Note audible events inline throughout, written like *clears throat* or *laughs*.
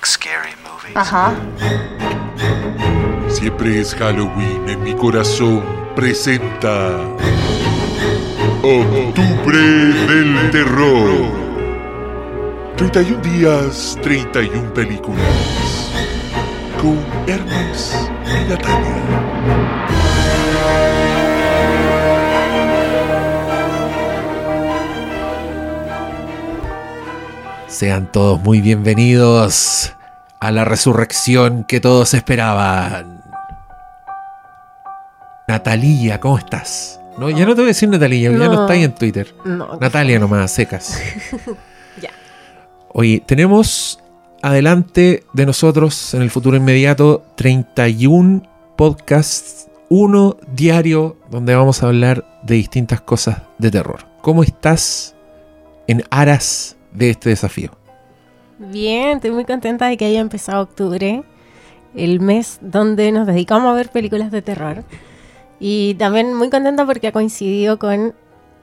like scary movies? Ajá. Siempre es Halloween en mi corazón. Presenta. Octubre del Terror. 31 días, 31 películas. Con Hermes y Natalia. Sean todos muy bienvenidos a la resurrección que todos esperaban. Natalia, ¿cómo estás? No, ya no te voy a decir Natalia, ya no No. está ahí en Twitter. No. Natalia nomás, secas. *laughs* Ya. Oye, tenemos adelante de nosotros en el futuro inmediato 31 podcasts, uno diario, donde vamos a hablar de distintas cosas de terror. ¿Cómo estás en aras de este desafío? Bien, estoy muy contenta de que haya empezado octubre, el mes donde nos dedicamos a ver películas de terror. Y también muy contenta porque ha coincidido con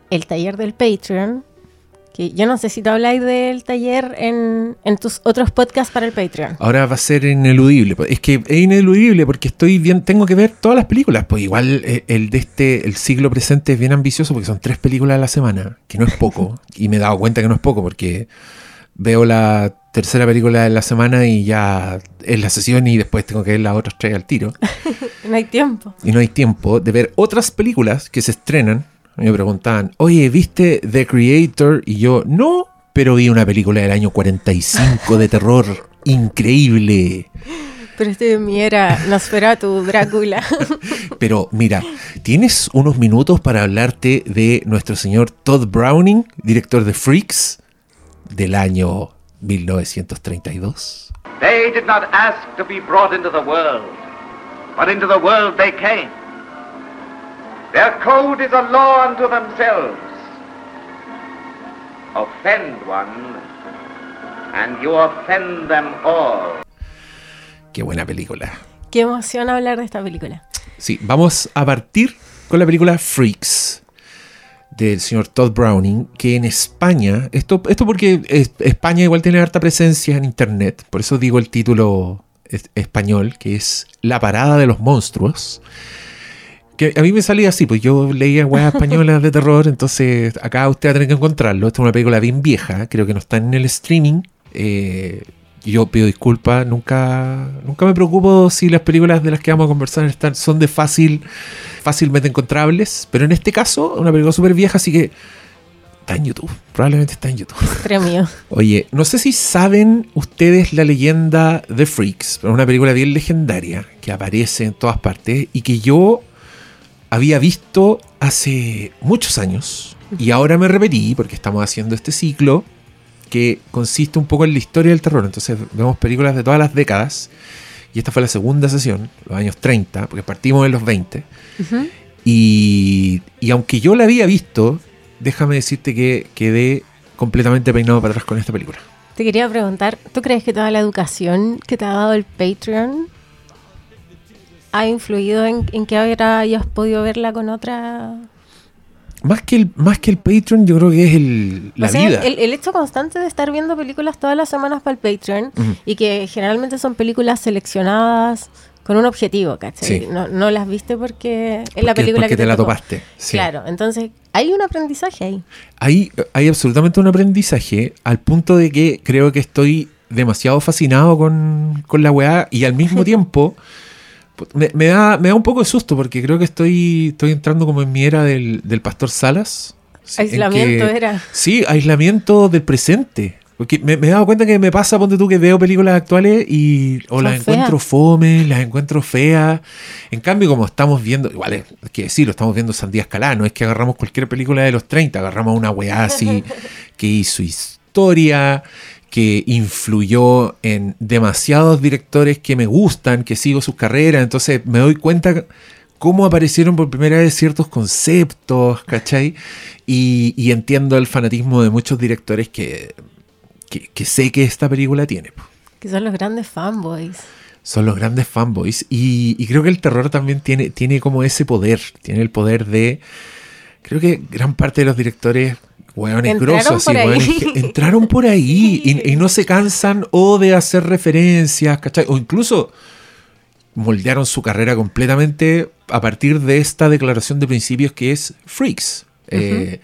el taller del Patreon. Que yo no sé si tú habláis del taller en, en tus otros podcasts para el Patreon. Ahora va a ser ineludible. pues. Es que es ineludible porque estoy bien, tengo que ver todas las películas. Pues igual eh, el de este, el siglo presente es bien ambicioso porque son tres películas a la semana, que no es poco. y me he dado cuenta que no es poco porque veo la tercera película de la semana y ya es la sesión y después tengo que ver las otras tres al tiro. *laughs* No hay tiempo. y no hay tiempo de ver otras películas que se estrenan. Me preguntaban, oye, ¿viste The Creator? Y yo, no, pero vi una película del año 45 de terror increíble. Pero este de mí era Nosferatu, Drácula. *laughs* Pero mira, ¿tienes unos minutos para hablarte de nuestro señor Todd Browning, director de Freaks, del año 1932? They did not ask to be brought into the world, but into the world they came. Their code is a law unto themselves. Offend one, and you offend them all. Qué buena película. Qué emoción hablar de esta película. Sí, vamos a partir con la película Freaks del señor Todd Browning, que en España, esto, esto porque es- España igual tiene harta presencia en internet, por eso digo el título es- español, que es La parada de los monstruos. Que a mí me salía así, pues yo leía weas españolas de terror, entonces acá usted va a tener que encontrarlo. Esta es una película bien vieja, creo que no está en el streaming. Eh, yo pido disculpas, nunca, nunca me preocupo si las películas de las que vamos a conversar están, son de fácil, fácilmente encontrables, pero en este caso, una película súper vieja, así que está en YouTube, probablemente está en YouTube. Premio. Oye, no sé si saben ustedes la leyenda de Freaks, pero es una película bien legendaria que aparece en todas partes y que yo había visto hace muchos años y ahora me repetí porque estamos haciendo este ciclo que consiste un poco en la historia del terror. Entonces vemos películas de todas las décadas y esta fue la segunda sesión, los años 30, porque partimos en los 20. y, y aunque yo la había visto, déjame decirte que quedé completamente peinado para atrás con esta película. Te quería preguntar, ¿tú crees que toda la educación que te ha dado el Patreon ha influido en, en que ahora hayas podido verla con otra... Más que el, más que el Patreon, yo creo que es el, la o sea, vida. El, el hecho constante de estar viendo películas todas las semanas para el Patreon y que generalmente son películas seleccionadas con un objetivo, ¿cachai? Sí. No, no las viste porque es la película porque que te la tocó. topaste. sí. Claro, entonces hay un aprendizaje ahí. Hay, hay absolutamente un aprendizaje al punto de que creo que estoy demasiado fascinado con, con la weá y al mismo *laughs* tiempo me, me da, me da un poco de susto porque creo que estoy, estoy entrando como en mi era del, del pastor Salas. Aislamiento que- era. Sí, aislamiento del presente. Porque me, me he dado cuenta que me pasa, ponte tú, que veo películas actuales y o Son las encuentro fome, las encuentro feas. En cambio, como estamos viendo, igual es que decirlo, estamos viendo Sandía Escalá, no es que agarramos cualquier película de los 30, agarramos una weá así *laughs* que hizo historia, que influyó en demasiados directores que me gustan, que sigo sus carreras, entonces me doy cuenta cómo aparecieron por primera vez ciertos conceptos, ¿cachai? Y, y entiendo el fanatismo de muchos directores que, que, que sé que esta película tiene. Que son los grandes fanboys. Son los grandes fanboys. Y, y creo que el terror también tiene, tiene como ese poder. Tiene el poder de. Creo que gran parte de los directores Así, ahí. hueones que entraron por ahí y, y no se cansan o de hacer referencias, ¿cachai? O incluso moldearon su carrera completamente a partir de esta declaración de principios que es Freaks. Eh,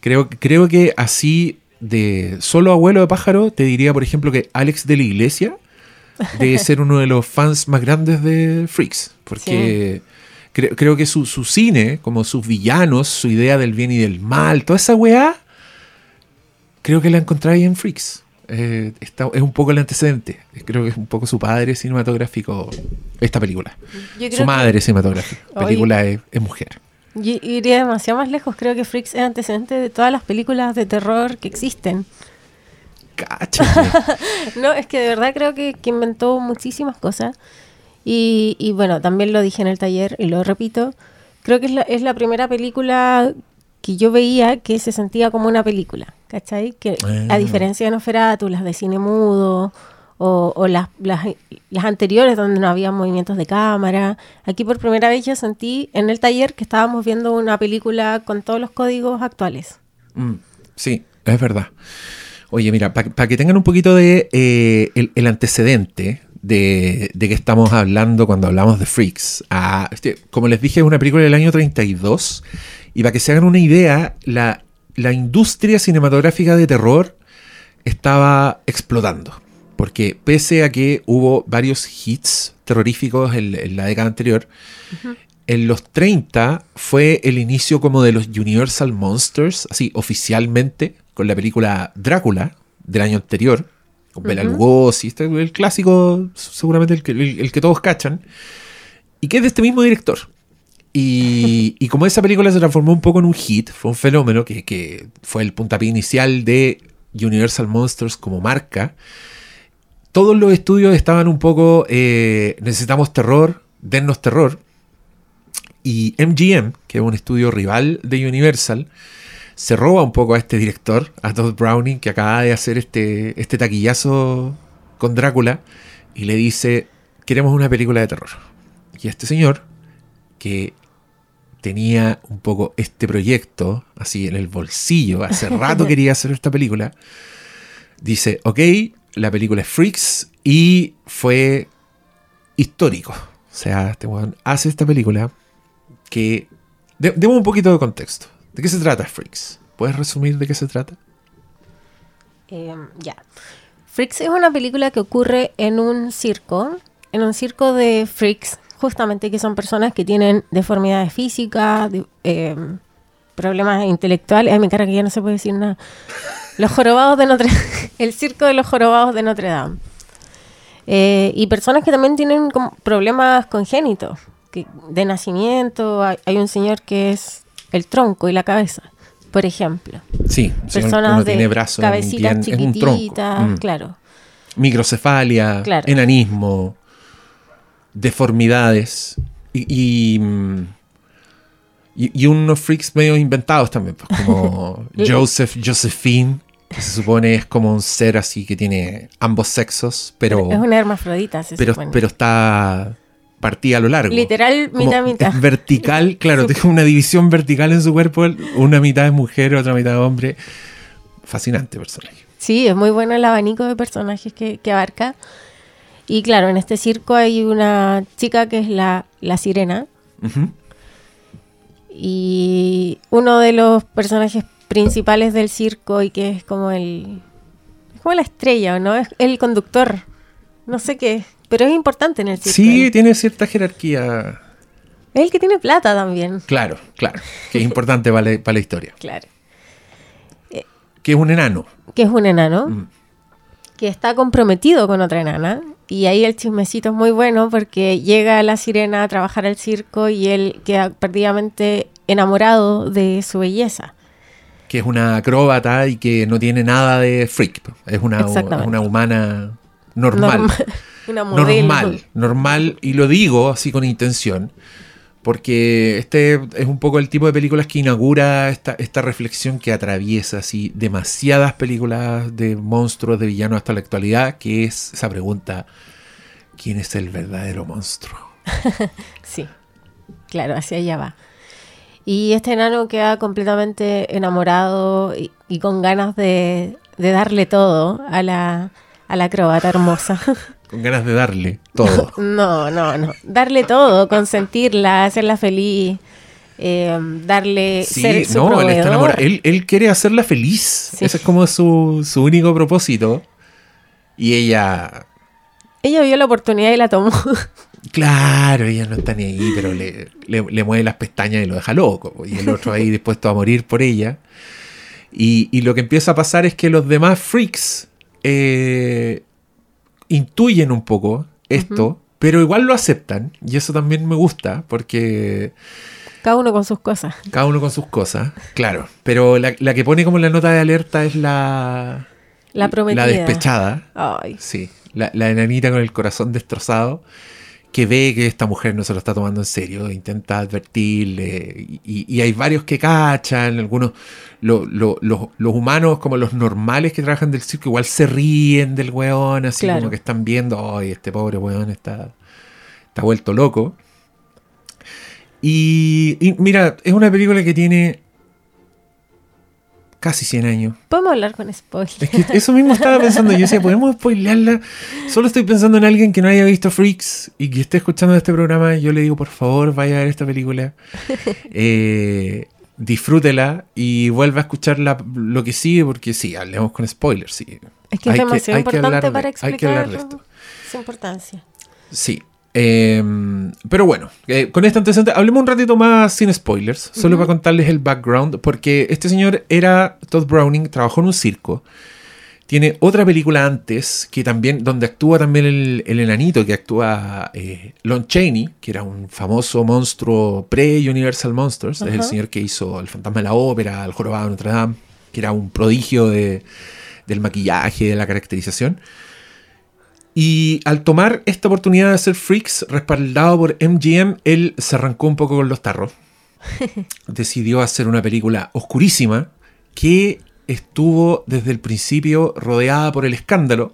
creo, creo que así de solo abuelo de pájaro te diría, por ejemplo, que Alex de la Iglesia debe *laughs* ser uno de los fans más grandes de Freaks, porque cre- creo que su, su cine, como sus villanos, su idea del bien y del mal, toda esa weá, creo que la encontráis en Freaks. Eh, está- es un poco el antecedente. Creo que es un poco su padre cinematográfico, esta película. Su madre cinematográfica. La Oye. película es, es mujer. yo iría demasiado más lejos. Creo que Freaks es antecedente de todas las películas de terror que existen. Cáchate. *laughs* No, es que de verdad creo que, que inventó muchísimas cosas. Y, y bueno, también lo dije en el taller y lo repito. Creo que es la, es la primera película que yo veía que se sentía como una película, ¿cachai? Que a diferencia de Nosferatu, las de cine mudo o, o las, las, las anteriores donde no había movimientos de cámara, aquí por primera vez yo sentí en el taller que estábamos viendo una película con todos los códigos actuales. Mm, sí, es verdad. Oye, mira, para que tengan un poquito de eh, el, el antecedente de, de que estamos hablando cuando hablamos de Freaks. Ah, este, como les dije, es una película del año 32. Y para que se hagan una idea, la, la industria cinematográfica de terror estaba explotando. Porque pese a que hubo varios hits terroríficos en, en la década anterior, en los 30 fue el inicio como de los Universal Monsters, así oficialmente, con la película Drácula del año anterior, con Bela Lugosi, este, el clásico, seguramente el que, el- el que todos cachan, y que es de este mismo director. Y, como esa película se transformó un poco en un hit, fue un fenómeno que, que fue el puntapié inicial de Universal Monsters como marca, todos los estudios estaban un poco, eh, necesitamos terror, dennos terror. Y MGM, que es un estudio rival de Universal, se roba un poco a este director, a Todd Browning, que acaba de hacer este, este taquillazo con Drácula, y le dice, queremos una película de terror. Y este señor, que tenía un poco este proyecto así en el bolsillo, hace *laughs* rato quería hacer esta película, dice, ok, la película es Freaks y fue histórico. O sea, este weón hace esta película que... de- Demos un poquito de contexto. ¿De qué se trata Freaks? ¿Puedes resumir de qué se trata? Eh, ya. Freaks es una película que ocurre en un circo, en un circo de freaks, justamente que son personas que tienen deformidades físicas, de- eh, problemas intelectuales. Ay, mi cara que ya no se puede decir nada. Los jorobados de Notre *laughs* el circo de los jorobados de Notre Dame. Eh, y personas que también tienen problemas congénitos, que de nacimiento. Hay, hay un señor que es el tronco y la cabeza, por ejemplo Sí, personas uno de tiene brazos, cabecitas bien- chiquititas, Mm. claro. Microcefalia, Claro. enanismo, deformidades y, y, mm, y- y unos freaks medio inventados también, pues, como *laughs* Joseph, Josephine, que se supone es como un ser así que tiene ambos sexos, pero, es una hermafrodita, se pero, supone. pero está partida a lo largo. Literal, mitad, mitad. vertical, *laughs* claro, tiene una división vertical en su cuerpo, una mitad es mujer, otra mitad es hombre. Fascinante personaje. Sí, es muy bueno el abanico de personajes que, que abarca. Y claro, en este circo hay una chica que es la, la sirena. Y uno de los personajes principales del circo y que es como el... Es como la estrella, ¿o no? Es el conductor. No sé qué es, pero es importante en el circo. Sí, tiene cierta jerarquía. Es el que tiene plata también. Claro, claro. Que es importante para la, para la historia. *laughs* Claro. Que es un enano. que es un enano, Mm. Que está comprometido con otra enana. Y ahí el chismecito es muy bueno porque llega la sirena a trabajar al circo y él queda perdidamente enamorado de su belleza. Que es una acróbata y que no tiene nada de freak. Es una, es una humana normal. Norma- *laughs* Una normal, normal, y lo digo así con intención, porque este es un poco el tipo de películas que inaugura esta, esta reflexión que atraviesa así demasiadas películas de monstruos, de villanos hasta la actualidad, que es esa pregunta, ¿quién es el verdadero monstruo? *laughs* Sí, claro, hacia allá va. Y este enano queda completamente enamorado y, y con ganas de, darle todo a la, a la acróbata hermosa. *laughs* Con ganas de darle todo. *laughs* No, no, no. Darle todo, consentirla, hacerla feliz, eh, darle Sí, ser su no, él, está enamorado. Él, él quiere hacerla feliz. Sí. Ese es como su, su único propósito. Y ella, Ella vio la oportunidad y la tomó. claro, ella no está ni ahí, pero le, le, le mueve las pestañas y lo deja loco. Y el otro ahí dispuesto a morir por ella. Y, y lo que empieza a pasar es que los demás freaks eh, intuyen un poco esto, pero igual lo aceptan. Y eso también me gusta, porque Cada uno con sus cosas. cada uno con sus cosas, claro. Pero la, la que pone como la nota de alerta es la, La prometida. la despechada. Ay, Sí, la, la enanita con el corazón destrozado que ve que esta mujer no se lo está tomando en serio, intenta advertirle y, y hay varios que cachan, algunos, lo- lo- los- los humanos como los normales que trabajan del circo igual se ríen del weón, así Claro. como que están viendo, ay, este pobre weón está, está vuelto loco. Y, y mira, es una película que tiene casi 100 años. podemos hablar con spoilers. Es que eso mismo estaba pensando. Yo decía, ¿podemos spoilearla? Solo estoy pensando en alguien que no haya visto Freaks y que esté escuchando este programa. Yo le digo, por favor, vaya a ver esta película. *laughs* Eh, disfrútela y vuelva a escuchar la- lo que sigue, porque sí, hablemos con spoilers. Sí. Es que es demasiado que importante hablar de- para Hay que explicar hablar de esto. su importancia. Sí. Eh, pero bueno, eh, con este antecedente, hablemos un ratito más sin spoilers, solo para contarles el background, porque este señor era Todd Browning, trabajó en un circo. Tiene otra película antes, que también, donde actúa también el, el enanito, que actúa eh, Lon Chaney, que era un famoso monstruo pre-Universal Monsters, es el señor que hizo El Fantasma de la Ópera, El Jorobado de Notre Dame, que era un prodigio de- del maquillaje, de la caracterización. Y al tomar esta oportunidad de hacer Freaks, respaldado por MGM, él se arrancó un poco con los tarros. *laughs* Decidió hacer una película oscurísima que estuvo desde el principio rodeada por el escándalo.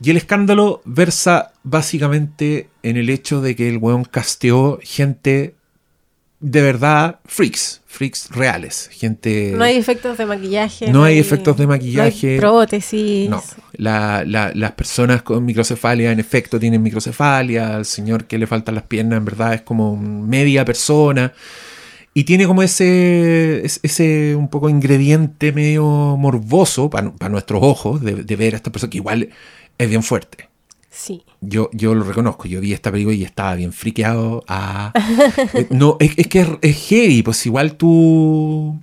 Y el escándalo versa básicamente en el hecho de que el weón casteó gente de verdad freaks, freaks reales, gente... No hay efectos de maquillaje. No hay efectos de maquillaje. No hay prótesis. No, la- la- las personas con microcefalia en efecto tienen microcefalia, al señor que le faltan las piernas en verdad es como media persona y tiene como ese, es- ese un poco ingrediente medio morboso para nuestros ojos de, de ver a esta persona que igual es bien fuerte. Sí. Yo, yo lo reconozco, yo vi esta película y estaba bien friqueado. a- *laughs* Eh, no, es, es que es, es heavy, pues igual tú.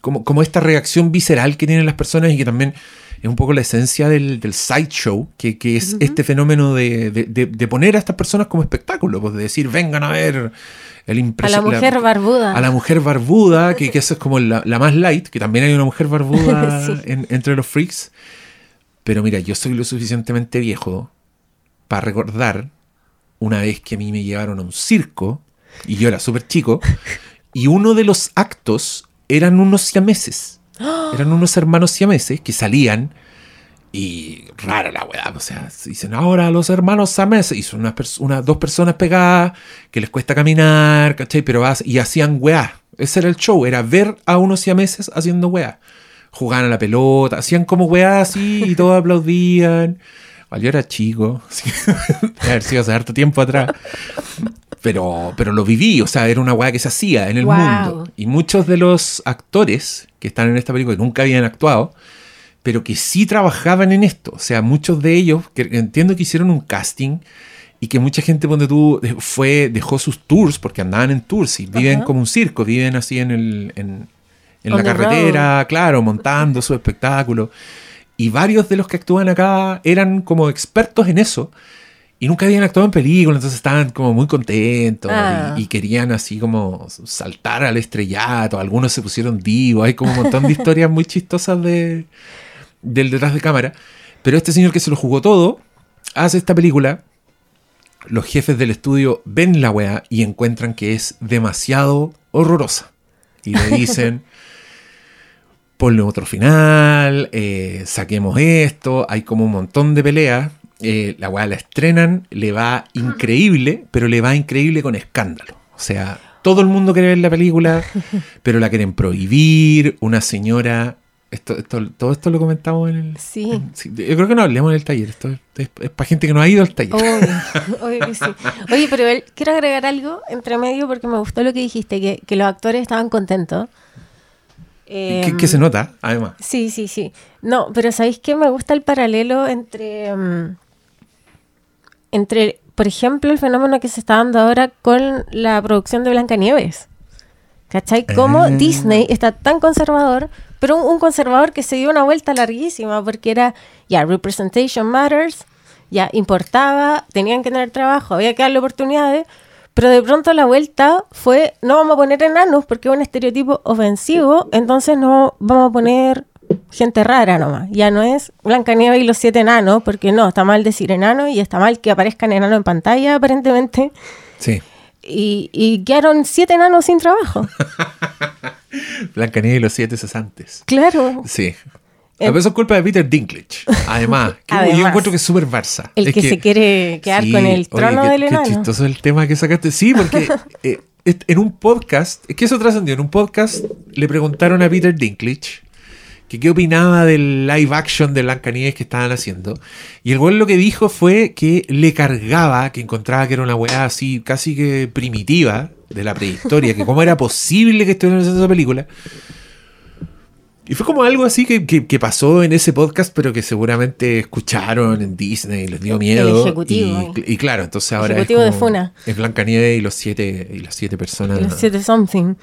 Como, como esta reacción visceral que tienen las personas y que también es un poco la esencia del, del sideshow, que, que es este fenómeno de, de- de- de poner a estas personas como espectáculo, pues de decir, vengan a ver el A la mujer barbuda. a la mujer barbuda, que, que esa es como la, la más light, que también hay una mujer barbuda *laughs* Sí. en- entre los freaks. Pero mira, yo soy lo suficientemente viejo para recordar una vez que a mí me llevaron a un circo, y yo era súper chico, *laughs* y uno de los actos eran unos siameses. *gasps* Eran unos hermanos siameses que salían y rara la weá, o sea, dicen ahora los hermanos siameses, y son unas, pers- unas dos personas pegadas que les cuesta caminar, ¿cachai? Pero haz- y hacían weá. Ese era el show, era ver a unos siameses haciendo weá. Jugaban a la pelota, hacían como weá así y todos *laughs* aplaudían. Yo era chico, *laughs* debe haber sido hace harto tiempo atrás. Pero, pero lo viví, o sea, era una weá que se hacía en el Wow. mundo. Y muchos de los actores que están en esta película, que nunca habían actuado, pero que sí trabajaban en esto. O sea, muchos de ellos, que entiendo que hicieron un casting y que mucha gente, donde tú, fue, dejó sus tours, porque andaban en tours y viven como un circo, viven así en, el, en, la carretera, claro, montando su espectáculo. Y varios de los que actúan acá eran como expertos en eso. Y nunca habían actuado en películas, entonces estaban como muy contentos Ah. y, y querían así como saltar al estrellato. Algunos se pusieron divos. Hay como un montón de historias muy chistosas de, del detrás de cámara. Pero este señor que se lo jugó todo, hace esta película. Los jefes del estudio ven la weá y encuentran que es demasiado horrorosa. Y le *laughs* dicen, ponle otro final, eh, saquemos esto. Hay como un montón de peleas. Eh, la weá la estrenan, le va increíble, pero le va increíble con escándalo. O sea, todo el mundo quiere ver la película, *laughs* pero la quieren prohibir. Una señora. Esto, esto- todo esto lo comentamos en el. Sí. en- sí, yo creo que no hablemos en el taller. Esto es, para gente que no ha ido al taller. Obvio, *laughs* obvio que sí. Oye, pero quiero agregar algo entre medio porque me gustó lo que dijiste, que, que los actores estaban contentos. Que, Em, que se nota, además. Sí, sí, sí. No, pero ¿sabéis qué? Me gusta el paralelo entre, mm, entre, por ejemplo, el fenómeno que se está dando ahora con la producción de Blancanieves. ¿Cachai? Cómo Ah. Disney está tan conservador, pero un, un conservador que se dio una vuelta larguísima porque era, ya, representation matters, ya, importaba, tenían que tener trabajo, había que darle oportunidades, pero de pronto la vuelta fue, no vamos a poner enanos porque es un estereotipo ofensivo, entonces no vamos a poner gente rara nomás. Ya no es Blancanieves y los siete enanos, porque no, está mal decir enano y está mal que aparezcan enanos en pantalla aparentemente. Sí. Y, y quedaron siete enanos sin trabajo. *laughs* Blancanieves y los siete cesantes. Claro. Sí. Eh, Pero eso es culpa de Peter Dinklage. Además, *laughs* que yo encuentro que es súper Barça. El Es que, se quiere quedar Sí, con el oye, trono qué- del qué enano. chistoso el tema que sacaste. Sí, porque *laughs* eh, en un podcast, es que eso trascendió. En un podcast le preguntaron a Peter Dinklage que qué opinaba del live action de Blancanieves que estaban haciendo. Y el güey lo que dijo fue que le cargaba, que encontraba que era una weá así casi que primitiva de la prehistoria, que cómo era posible que estuvieran haciendo esa película. Y fue como algo así que, que- que pasó en ese podcast, pero que seguramente escucharon en Disney, les dio miedo. ejecutivo. Y, y claro, entonces ahora Ejecutivo es, de como- Funa. es Blancanieves y los siete, y las siete personas. Los siete something.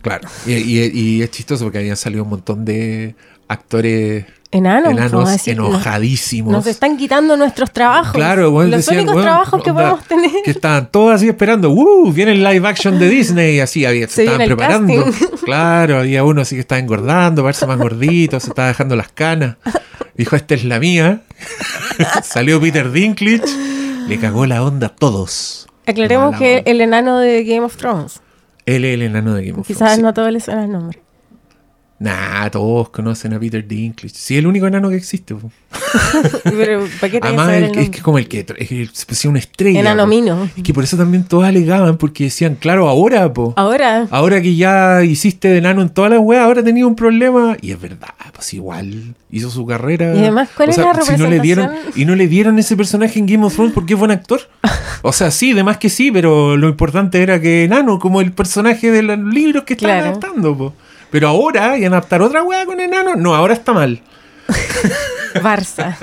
Claro. Y, y- y es chistoso porque habían salido un montón de actores Enanos. nos- enojadísimos. Nos están quitando nuestros trabajos. Claro, bueno, los decían, únicos bueno, trabajos que podemos tener. Que estaban todos así esperando. ¡Uh! Viene el live action de *laughs* Disney. Así había, se, Se estaban preparando. casting. Claro, había uno así que estaba engordando, verse más gordito, se estaba dejando las canas. Dijo, esta es la mía. *laughs* Salió Peter Dinklage. Le cagó la onda a todos. Aclaremos que onda. el enano de Game of Thrones. Él es el enano de Game of Quizás Thrones. sí. no a todos les suena el nombre. Nah, todos conocen a Peter Dinklage. Sí, el único enano que existe. po. *laughs* Pero, ¿para qué te Además, saber el- el es que es como el que es que se pusieron una estrella. Enano mino. Y que por eso también todos alegaban, porque decían, claro, ahora, po. Ahora, Ahora que ya hiciste de enano en todas las weas, ahora tenía un problema. Y es verdad, pues igual hizo su carrera. Y además, ¿cuál es la si no le dieron representación? Y no le dieron ese personaje en Game of Thrones porque es buen actor. *laughs* O sea, sí, de más que sí, pero lo importante era que enano, como el personaje de los libros que estaban Claro. adaptando, po. Pero ahora, y adaptar otra wea con enano, no, ahora está mal. *laughs* Barça.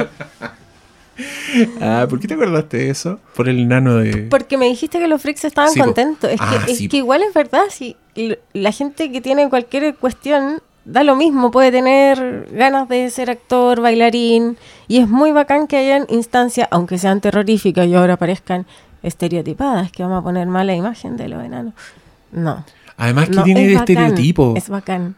Ah, ¿por qué te acordaste de eso? Por el enano de. Porque me dijiste que los freaks estaban Sí, contentos. Es, Ah, que, es igual es verdad, si la gente que tiene cualquier cuestión da lo mismo, puede tener ganas de ser actor, bailarín, y es muy bacán que hayan instancias, aunque sean terroríficas y ahora parezcan estereotipadas, que vamos a poner mala imagen de los enanos. No. Además que no, tiene es bacán, estereotipo. Es bacán.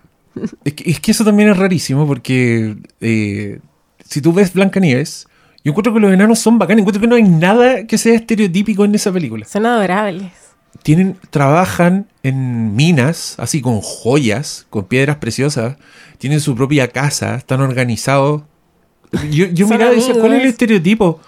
Es que, es que eso también es rarísimo porque eh, si tú ves Blancanieves, yo encuentro que los enanos son bacanes. Encuentro que no hay nada que sea estereotípico en esa película. Son adorables. Tienen, trabajan en minas, así con joyas, con piedras preciosas. Tienen su propia casa, están organizados. Yo, yo *laughs* miraba y decía, ¿cuál es el estereotipo?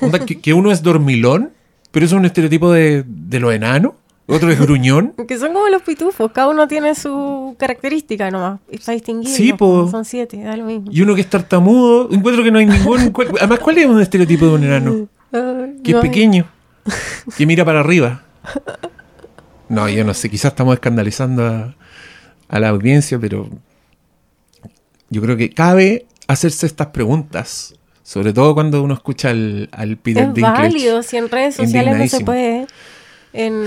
Onda, que, que uno es dormilón, pero es un estereotipo de, de los enanos. Otro es gruñón. Que son como los pitufos, cada uno tiene su característica nomás. Está distinguido. Sí, po. Son siete, da lo mismo. Y uno que es tartamudo. Encuentro que no hay ningún. cual- además, ¿cuál es un estereotipo de un enano? Ay, Que es no pequeño. *laughs* Que mira para arriba. No, yo no sé. Quizás estamos escandalizando a, a la audiencia, pero. Yo creo que cabe hacerse estas preguntas. Sobre todo cuando uno escucha al, al Peter Es Dinklage. válido, si en redes sociales no se indignadísimo. puede. En,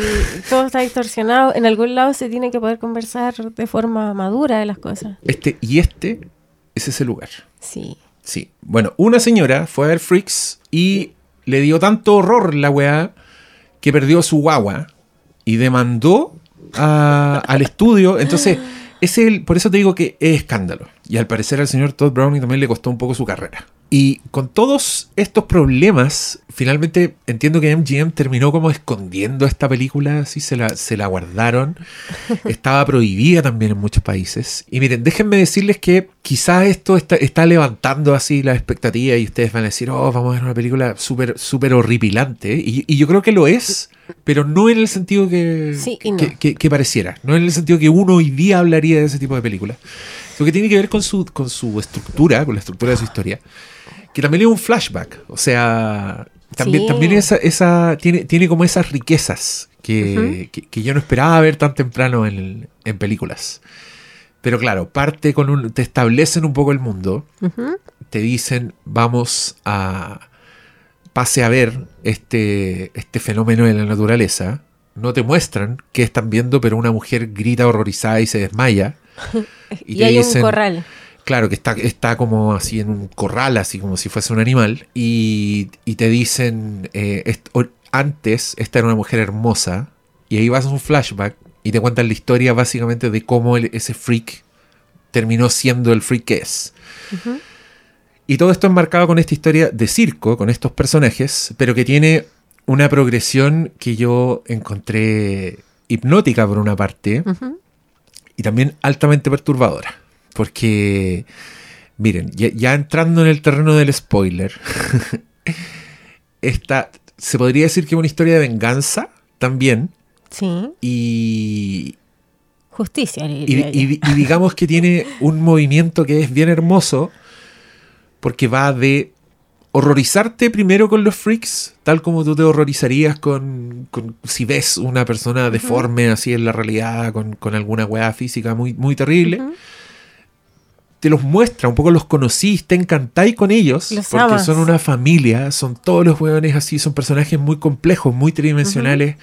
todo está distorsionado. En algún lado se tiene que poder conversar de forma madura de las cosas. Este y este es ese lugar. Sí. Sí. Bueno, una señora fue a ver Freaks y le dio tanto horror la weá que perdió su guagua y demandó a- al estudio. Entonces, *gasps* es el, por eso te digo que es escándalo. Y al parecer al señor Todd Browning también le costó un poco su carrera. Y con todos estos problemas, finalmente entiendo que MGM terminó como escondiendo esta película, así se la, se la guardaron. *laughs* Estaba prohibida también en muchos países. Y miren, déjenme decirles que quizás esto está, está levantando así la expectativa y ustedes van a decir, oh, vamos a ver una película súper súper horripilante. Y, y yo creo que lo es, pero no en el sentido que, Sí no. que, que- que pareciera. No en el sentido que uno hoy día hablaría de ese tipo de películas. Lo que tiene que ver con su, con su estructura, con la estructura de su historia. Que también es un flashback. O sea, también, Sí. también esa, esa, tiene, tiene como esas riquezas que, que- que yo no esperaba ver tan temprano en, en películas. Pero claro, parte con un. te establecen un poco el mundo. Te dicen, vamos a. pase a ver este, este fenómeno de la naturaleza. No te muestran qué están viendo, pero una mujer grita horrorizada y se desmaya. *laughs* Y, te hay dicen- un corral. Claro, que está, está como así en un corral, así como si fuese un animal. Y, y te dicen, eh, est- antes esta era una mujer hermosa. Y ahí vas a un flashback y te cuentan la historia básicamente de cómo el- ese freak terminó siendo el freak que es. Y todo esto enmarcado con esta historia de circo, con estos personajes, pero que tiene una progresión que yo encontré hipnótica por una parte y también altamente perturbadora. Porque, miren, ya, ya entrando en el terreno del spoiler, *laughs* esta se podría decir que es una historia de venganza también. Sí. Y, Justicia, y, y- y digamos que tiene un movimiento que es bien hermoso porque va de horrorizarte primero con los freaks, tal como tú te horrorizarías con, con- si ves una persona deforme así en la realidad, con, con alguna weá física muy, muy terrible. Te los muestra, un poco los conocís, te encantáis con ellos, Los porque amas. son una familia, son todos los weones así, son personajes muy complejos, muy tridimensionales,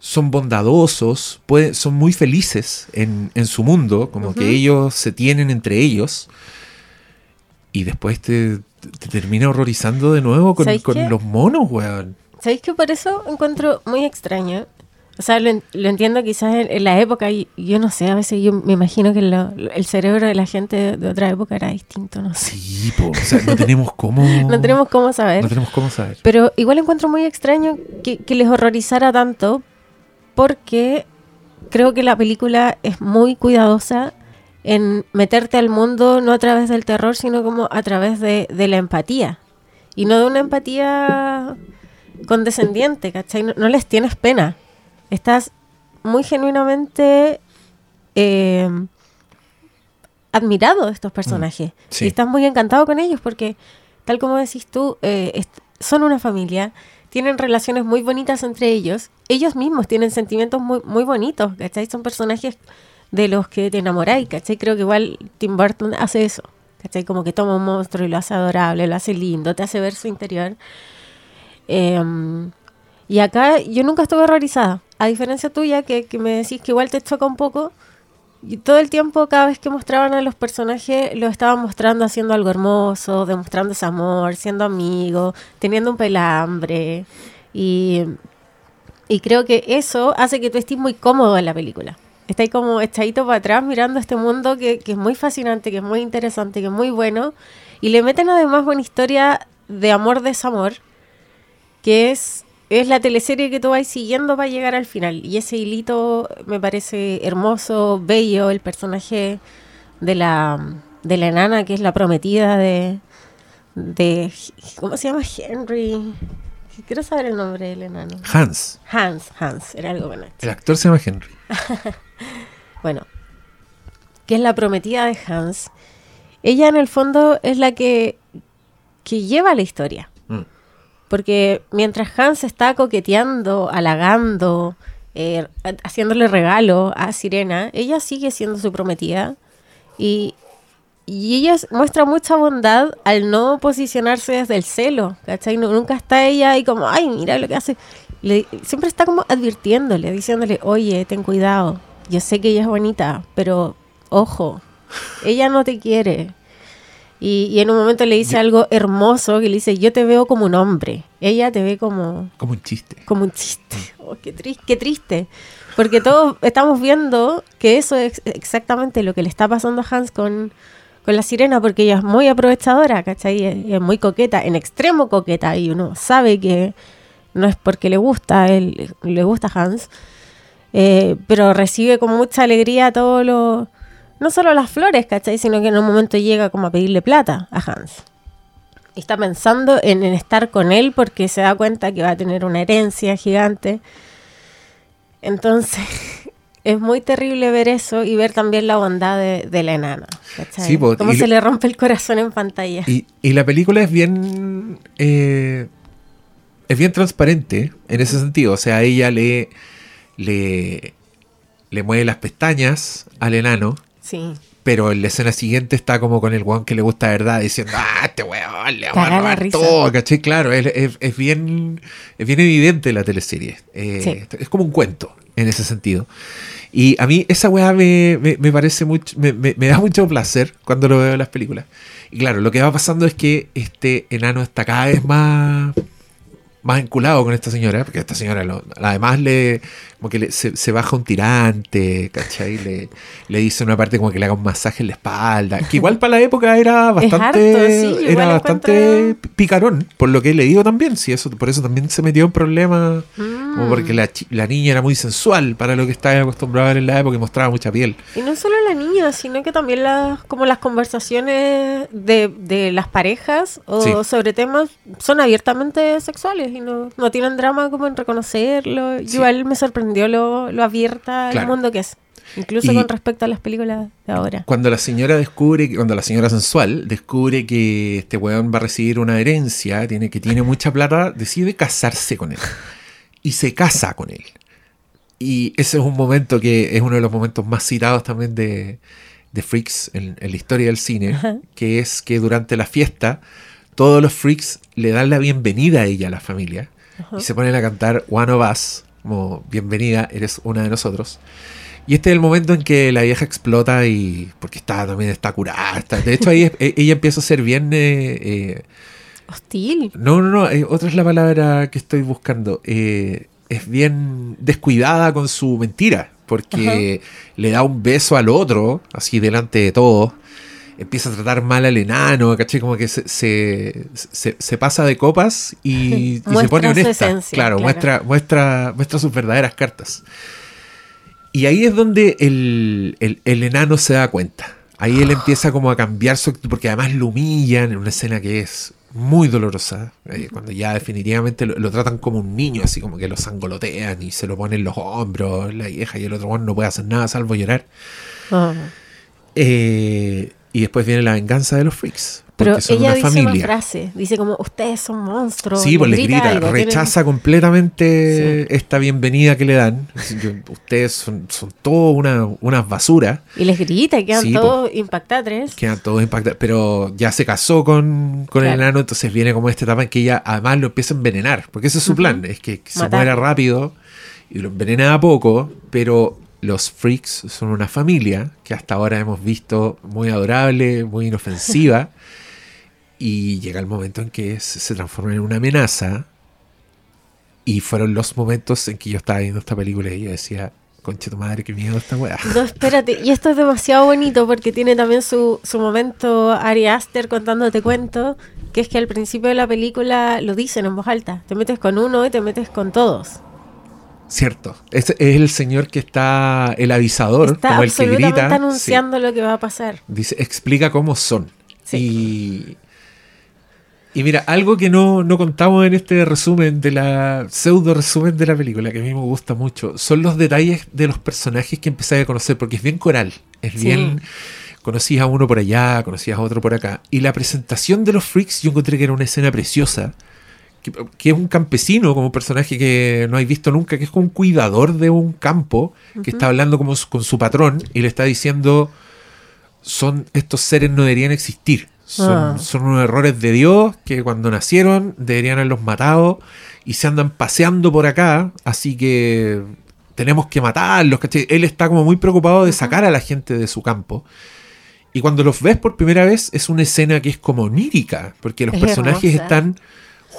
son bondadosos, pueden- son muy felices en, en su mundo, como que ellos se tienen entre ellos, y después te, te termina horrorizando de nuevo con, ¿Sabéis con los monos, weón. ¿Sabéis que por eso encuentro muy extraño? O sea, lo, en- lo entiendo quizás en, en la época, y yo no sé, a veces yo me imagino que lo- el cerebro de la gente de, de otra época era distinto, no sé. Sí, po, o sea, no tenemos *laughs* cómo... No tenemos cómo saber. no tenemos cómo saber. Pero igual encuentro muy extraño que, que les horrorizara tanto porque creo que la película es muy cuidadosa en meterte al mundo no a través del terror, sino como a través de, de la empatía. Y no de una empatía condescendiente, ¿cachai? No, no les tienes pena. Estás muy genuinamente eh, admirado de estos personajes. sí. Y estás muy encantado con ellos porque, tal como decís tú, eh, son una familia, tienen relaciones muy bonitas entre ellos, ellos mismos tienen sentimientos muy, muy bonitos, ¿cachai? Son personajes de los que te enamoráis, ¿cachai? Creo que igual Tim Burton hace eso, ¿cachai? Como que toma un monstruo y lo hace adorable, lo hace lindo, te hace ver su interior. Em, y acá yo nunca estuve horrorizada, a diferencia tuya, que, me decís que igual te choca un poco. Y todo el tiempo, cada vez que mostraban a los personajes, lo estaban mostrando haciendo algo hermoso, demostrando ese amor, siendo amigos, teniendo un pelambre. Y, y creo que eso hace que tú estés muy cómodo en la película. Estás como echadito para atrás mirando este mundo que, que es muy fascinante, que es muy interesante, que es muy bueno. Y le meten además una historia de amor-desamor, que es, es la teleserie que tú vas siguiendo para llegar al final. Y ese hilito me parece hermoso, bello, el personaje de la, de la enana, que es la prometida de, de... ¿Cómo se llama? Henry. Quiero saber el nombre del enano. Hans, Hans, Hans, era algo bueno. el actor se llama Henry. *laughs* Bueno, que es la prometida de Hans. Ella en el fondo es la que, que lleva la historia. Porque mientras Hans está coqueteando, halagando, eh, ha- haciéndole regalo a Sirena, ella sigue siendo su prometida. Y, y ella es- muestra mucha bondad al no posicionarse desde el celo. ¿cachai? Nu- Nunca está ella ahí como, ay, mira lo que hace. Siempre está como advirtiéndole, diciéndole, oye, ten cuidado. Yo sé que ella es bonita, pero ojo, ella no te quiere. Y, y en un momento le dice algo hermoso que le dice, yo te veo como un hombre. Ella te ve como, Como un chiste. como un chiste. Oh, qué, tris- qué triste. Porque todos estamos viendo que eso es exactamente lo que le está pasando a Hans con, con la sirena porque ella es muy aprovechadora, ¿cachai? Es, es muy coqueta, en extremo coqueta, y uno sabe que no es porque le gusta, él, le gusta Hans, eh, pero recibe con mucha alegría todo lo... No solo las flores, ¿cachai? Sino que en un momento llega como a pedirle plata a Hans. Y está pensando en, en estar con él porque se da cuenta que va a tener una herencia gigante. Entonces, *laughs* es muy terrible ver eso y ver también la bondad de, de la enana. ¿cachai? Sí, po, Cómo y se le rompe el corazón en pantalla. Y, y la película es bien. eh, es bien transparente en ese sentido. O sea, ella le. le. le mueve las pestañas al enano. Sí. Pero en la escena siguiente está como con el weón que le gusta de verdad, diciendo, ah, este weón le vamos a la robar todo, ¿cachai? Claro, es, es- es bien, es bien evidente la teleserie. Eh, Es como un cuento en ese sentido. Y a mí esa weá me, me- me parece mucho, me, me- me da mucho placer cuando lo veo en las películas. Y claro, lo que va pasando es que este enano está cada vez más, más enculado con esta señora, porque esta señora lo- además le como que le- se, se baja un tirante, ¿cachai? Le, le dice una parte como que le haga un masaje en la espalda, que igual para la época era bastante, harto, sí, igual era bastante encuentro- picarón, por lo que he leído también, sí, eso, por eso también se metió en problemas, como Mm. porque la, la niña era muy sensual para lo que estaba acostumbrado a ver en la época y mostraba mucha piel. Y no solo la niña, sino que también las, como las conversaciones de, de las parejas o Sí. sobre temas son abiertamente sexuales y no, no tienen drama como en reconocerlo. Sí. Igual me sorprendió lo, lo abierta Claro. el mundo que es. Incluso Y- con respecto a las películas de ahora. Cuando la señora descubre, cuando la señora sensual descubre que este weón va a recibir una herencia, tiene, que tiene mucha plata, decide casarse con él. Y se casa con él. Y ese es un momento que es uno de los momentos más citados también de, de Freaks en, en la historia del cine, Ajá. que es que durante la fiesta todos los Freaks le dan la bienvenida a ella, a la familia, y se ponen a cantar One of Us, como bienvenida, eres una de nosotros. Y este es el momento en que la vieja explota y. porque está también está curada. está- de hecho, ahí es- e- ella empieza a ser bien. eh, eh, Hostil. no, no, no. eh, otra es la palabra que estoy buscando. eh, es bien descuidada con su mentira. Porque le da un beso al otro, así delante de todos. Empieza a tratar mal al enano, ¿cachai? Como que se, se, se- se pasa de copas y, *laughs* y se pone honesta. esencia, claro, claro. Muestra, muestra, muestra sus verdaderas cartas. Y ahí es donde el, el- el enano se da cuenta. Ahí él *gasps* empieza como a cambiar su actitud, porque además lo humillan en una escena que es muy dolorosa, eh, cuando ya definitivamente lo, lo tratan como un niño, así como que lo sangolotean y se lo ponen en los hombros, la vieja y el otro bueno no puede hacer nada salvo llorar. Ah. Eh, y después viene la venganza de los freaks. Pero Porque son ella una dice familia. una frase, dice como, ustedes son monstruos. Sí, pues les grita, algo, tienen- rechaza completamente esta bienvenida que le dan. Ustedes son, son una, unas basuras. Y les grita y quedan Sí, todos impactatres. Quedan todos impactados. Pero ya se casó con, con el enano, entonces viene como esta etapa en que ella además lo empieza a envenenar. Porque ese es su plan, es que se Matar. muera rápido y lo envenena a poco, pero los freaks son una familia que hasta ahora hemos visto muy adorable, muy inofensiva. *laughs* y llega el momento en que se, transforma en una amenaza. Y fueron los momentos en que yo estaba viendo esta película y yo decía, conche tu madre, qué miedo esta weá. No, espérate, y esto es demasiado bonito porque tiene también su, su momento Ari Aster contándote cuento, que es que al principio de la película lo dicen en voz alta, te metes con uno y te metes con todos. Cierto. Es, es el señor que está, el avisador, Está como el que grita. sí. anunciando lo que va a pasar. Dice, explica cómo son. Sí. Y, y mira, algo que no, no contamos en este resumen de la pseudo resumen de la película, que a mí me gusta mucho, son los detalles de los personajes que empecé a conocer, porque es bien coral, es Sí. bien... Conocías a uno por allá, conocías a otro por acá. Y la presentación de los freaks yo encontré que era una escena preciosa. Que, que es un campesino, como un personaje que no hay visto nunca, que es como un cuidador de un campo, que está hablando como con su patrón y le está diciendo, son estos seres no deberían existir. Son, Ah. son unos errores de Dios que cuando nacieron deberían haberlos matado y se andan paseando por acá, así que tenemos que matarlos. ¿cachai? Él está como muy preocupado de sacar a la gente de su campo. Y cuando los ves por primera vez es una escena que es como onírica, porque los Es personajes hermosa. están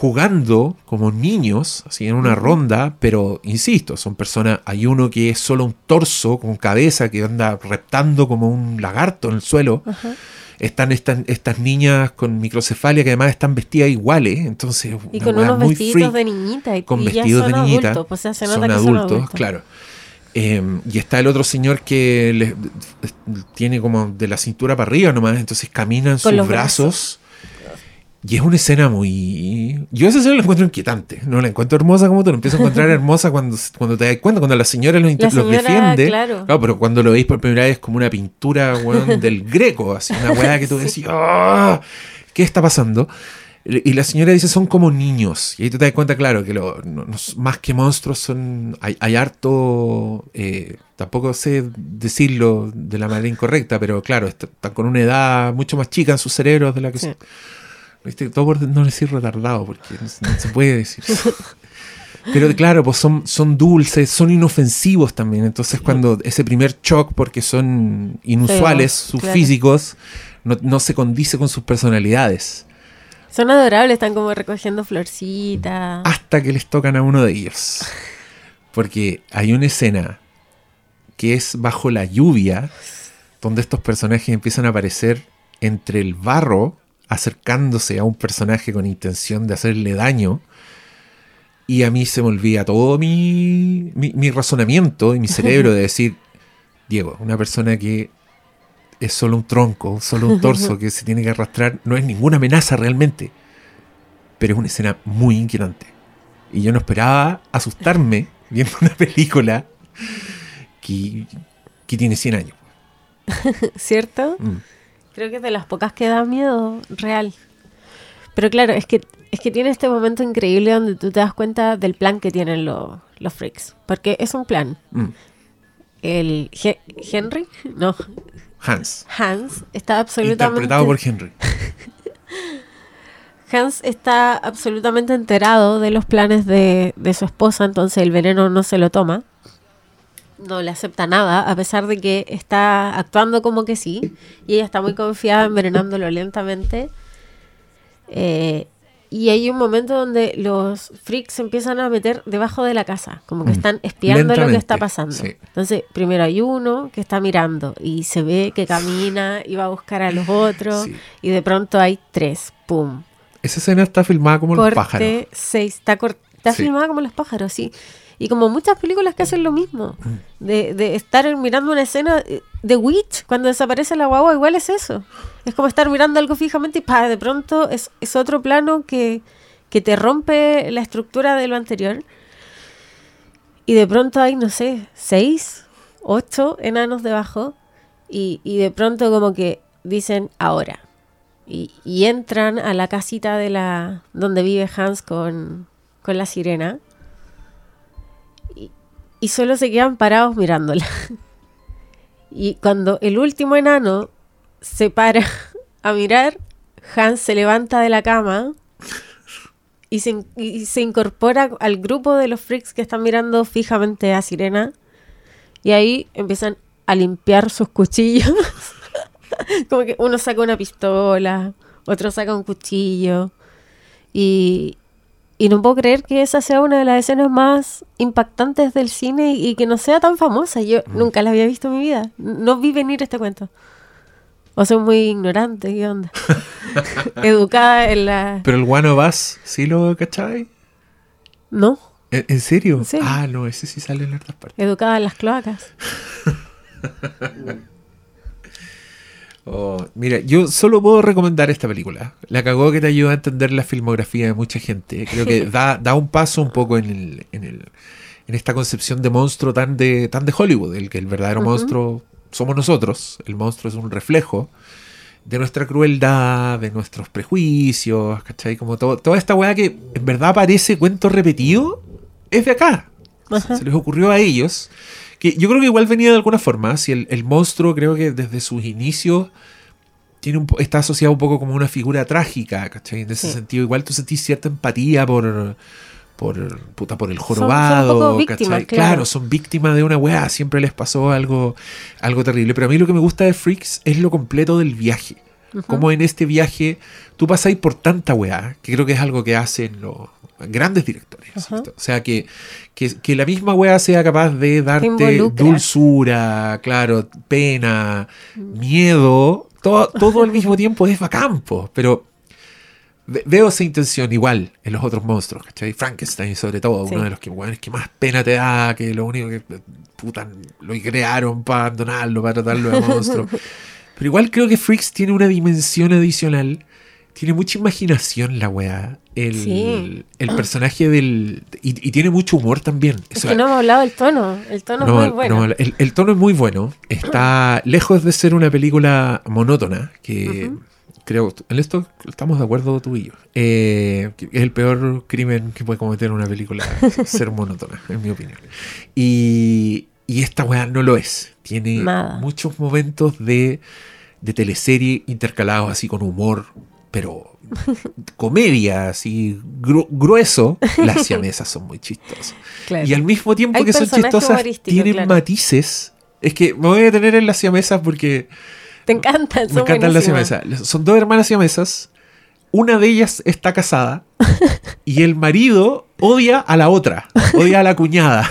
jugando como niños, así en una ronda, pero insisto, son personas, hay uno que es solo un torso con cabeza que anda reptando como un lagarto en el suelo. Están estas, estas niñas con microcefalia que además están vestidas iguales, entonces Y con unos muy vestidos freak, de niñita. Y, con y ya vestidos son de niñita, adultos, pues, son que adultos, son adultos. claro. Eh, y está el otro señor que le- tiene como de la cintura para arriba nomás, entonces caminan sus brazos. Y es una escena muy... Yo esa escena la encuentro inquietante. No la encuentro hermosa como tú. La empiezo a encontrar *laughs* hermosa cuando, cuando te das cuenta, cuando la señora los, defiende. claro. pero cuando lo veis por primera vez es como una pintura *laughs* del greco. Así, una weá que tú decís, "Ah, ¿qué está pasando? Y la señora dice, son como niños. Y ahí tú te das cuenta, claro, que lo- no- no- más que monstruos son... Hay, hay harto... eh, tampoco sé decirlo de la manera incorrecta, pero claro, est- están con una edad mucho más chica en sus cerebros de la que... Sí. se- ¿Viste? Todo por no decir retardado, porque no, no se puede decir. *laughs* Pero claro, pues son, son dulces, son inofensivos también. Entonces cuando ese primer shock, porque son inusuales sus claro. físicos, no, no se condice con sus personalidades. Son adorables, están como recogiendo florcitas. hasta que les tocan a uno de ellos. Porque hay una escena que es bajo la lluvia, donde estos personajes empiezan a aparecer entre el barro, acercándose a un personaje con intención de hacerle daño. Y a mí se me olvida todo mi, mi, mi razonamiento y mi cerebro de decir, *laughs* Diego, una persona que es solo un tronco, solo un torso *laughs* que se tiene que arrastrar, no es ninguna amenaza realmente. Pero es una escena muy inquietante. Y yo no esperaba asustarme *laughs* viendo una película que, que tiene 100 años. ¿Cierto? Mm. Creo que es de las pocas que da miedo real. Pero claro, es que, es que tiene este momento increíble donde tú te das cuenta del plan que tienen los, los freaks. Porque es un plan. Mm. El He- Henry, no, Hans. Hans está absolutamente... Interpretado por Henry. *laughs* Hans está absolutamente enterado de los planes de, de su esposa, entonces el veneno no se lo toma. No le acepta nada, a pesar de que está actuando como que sí. Y ella está muy confiada envenenándolo lentamente. Eh, y hay un momento donde los freaks se empiezan a meter debajo de la casa, como que Mm. están espiando lo que está pasando. sí. Entonces, primero hay uno que está mirando y se ve que camina y va a buscar a los otros. Sí. Y de pronto hay tres, ¡pum! Esa escena está filmada como los pájaros. 6. Está, cor- está Sí. filmada como los pájaros, sí. Y como muchas películas que hacen lo mismo. De, de estar mirando una escena de Witch, cuando desaparece la guagua, igual es eso. Es como estar mirando algo fijamente y pa, de pronto es, es otro plano que, que te rompe la estructura de lo anterior. Y de pronto hay, no sé, seis, ocho enanos debajo. Y, y de pronto como que dicen ahora. Y, y entran a la casita de la donde vive Hans con, con la sirena. Y, solo se quedan parados mirándola. *laughs* Y cuando el último enano se para *laughs* a mirar, Hans se levanta de la cama y se, in- y se incorpora al grupo de los freaks que están mirando fijamente a Sirena. Y ahí empiezan a limpiar sus cuchillos. *laughs* Como que uno saca una pistola, otro saca un cuchillo. Y, y no puedo creer que esa sea una de las escenas más impactantes del cine y, y que no sea tan famosa. Yo nunca la había visto en mi vida. No vi venir este cuento. O soy muy ignorante, ¿qué onda? *laughs* Educada en la... Pero el One of Us, ¿sí lo cachai? No, ¿En, en serio? Sí. Ah, no, ese sí sale en otras partes. educada en las cloacas. *laughs* Oh, mira, yo solo puedo recomendar esta película. La cagó que te ayuda a entender la filmografía de mucha gente. Creo que *laughs* da, da un paso un poco en, el, en, el- en esta concepción de monstruo tan de, tan de Hollywood, el que el verdadero monstruo somos nosotros. El monstruo es un reflejo de nuestra crueldad, de nuestros prejuicios, ¿cachai? Como todo, toda esta weá que en verdad parece cuento repetido, es de acá. Se les ocurrió a ellos. Que yo creo que igual venía de alguna forma. Si el, el monstruo, creo que desde sus inicios tiene un está asociado un poco como una figura trágica, ¿cachai? En ese Sí. sentido, igual tú sentís cierta empatía por. Por, puta, por el son jorobado, víctimas, ¿cachai? claro. Claro, son víctimas de una weá, siempre les pasó algo, algo terrible. Pero a mí lo que me gusta de Freaks es lo completo del viaje. Como en este viaje tú pasáis por tanta weá, que creo que es algo que hacen los grandes directores. O sea, que, que, que la misma weá sea capaz de darte dulzura, claro, pena, miedo, todo, todo al mismo tiempo es bacán, po, pero ve- veo esa intención igual en los otros monstruos, ¿cachai? Frankenstein sobre todo, Sí. uno de los que, más pena te da, que lo único que puta, lo crearon para abandonarlo, para tratarlo de monstruo. *laughs* Pero igual creo que Freaks tiene una dimensión adicional. Tiene mucha imaginación la weá. El, Sí. el personaje del. Y, y tiene mucho humor también. Es que no hemos hablado del tono. El tono no, es muy bueno. no, el, el tono es muy bueno. Está *clears throat* lejos de ser una película monótona. Que creo. En esto estamos de acuerdo tú y yo. Eh, es el peor crimen que puede cometer una película *laughs* ser monótona, en mi opinión. Y, y esta weá no lo es. Tiene Nada. muchos momentos de, de teleserie intercalados así con humor, pero *laughs* comedia, así gru- grueso. Las *laughs* siamesas son muy chistosas. Claro. Y al mismo tiempo Hay que son chistosas, tienen claro. matices. Es que me voy a detener en las siamesas porque Te encantan. me encantan las siamesas. Son dos hermanas siamesas. Una de ellas está casada *laughs* y el marido odia a la otra, odia a la cuñada.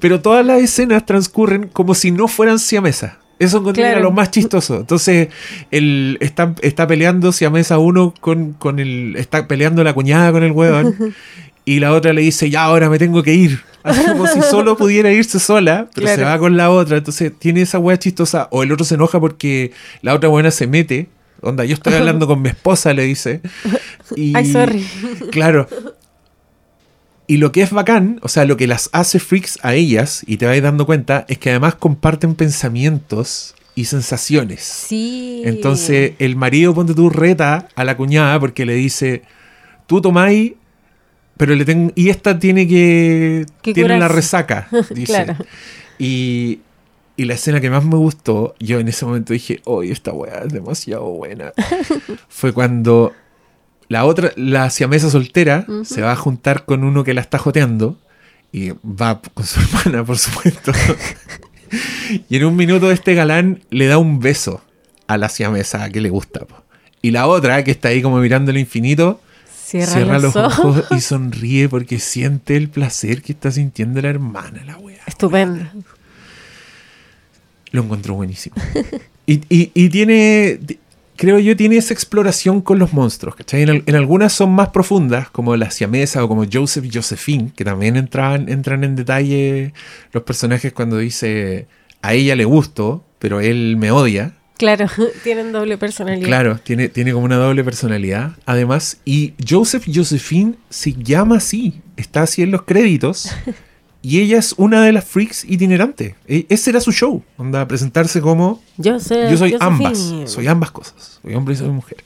Pero todas las escenas transcurren como si no fueran siamesas. Eso encontré Claro. lo más chistoso. Entonces, el, está, está peleando siamesa uno con, con el. Está peleando la cuñada con el huevón. *laughs* Y la otra le dice, ya ahora me tengo que ir. Así como si solo pudiera irse sola, pero se va con la otra. Entonces tiene esa wea chistosa. O el otro se enoja porque la otra buena se mete. Onda, yo estoy hablando con mi esposa, le dice. Y, *laughs* Ay, sorry. Claro. Y lo que es bacán, o sea, lo que las hace freaks a ellas, y te vais dando cuenta, es que además comparten pensamientos y sensaciones. Sí. Entonces, el marido, ponte tú, reta a la cuñada porque le dice, tú tomáis, pero le tengo... Y esta tiene que... Que tiene la resaca, *laughs* dice. Claro. Y, y la escena que más me gustó, yo en ese momento dije, oye, esta weá es demasiado buena. *laughs* Fue cuando la otra, la siamesa soltera, se va a juntar con uno que la está joteando. Y va con su *laughs* hermana, por supuesto. y en un minuto este galán le da un beso a la siamesa que le gusta. po. Y la otra, que está ahí como mirando el infinito, Cierra, cierra los, ojos. ojos y sonríe porque siente el placer que está sintiendo la hermana, la wea. Estupendo. Lo encontró buenísimo. *laughs* Y, y- y tiene, ti- creo yo, tiene esa exploración con los monstruos, ¿cachai? En, en algunas son más profundas, como la siamesa o como Joseph y Josephine, que también entran, entran en detalle los personajes cuando dice, a ella le gusto, pero él me odia. Claro, *laughs* tienen doble personalidad. Claro, tiene, tiene como una doble personalidad, además. Y Joseph Josephine se llama así, está así en los créditos. *laughs* Y ella es una de las freaks itinerantes. E- Ese era su show, onda, presentarse como Yo, sé, yo soy ambas, soy ambas cosas, soy hombre y soy mujer.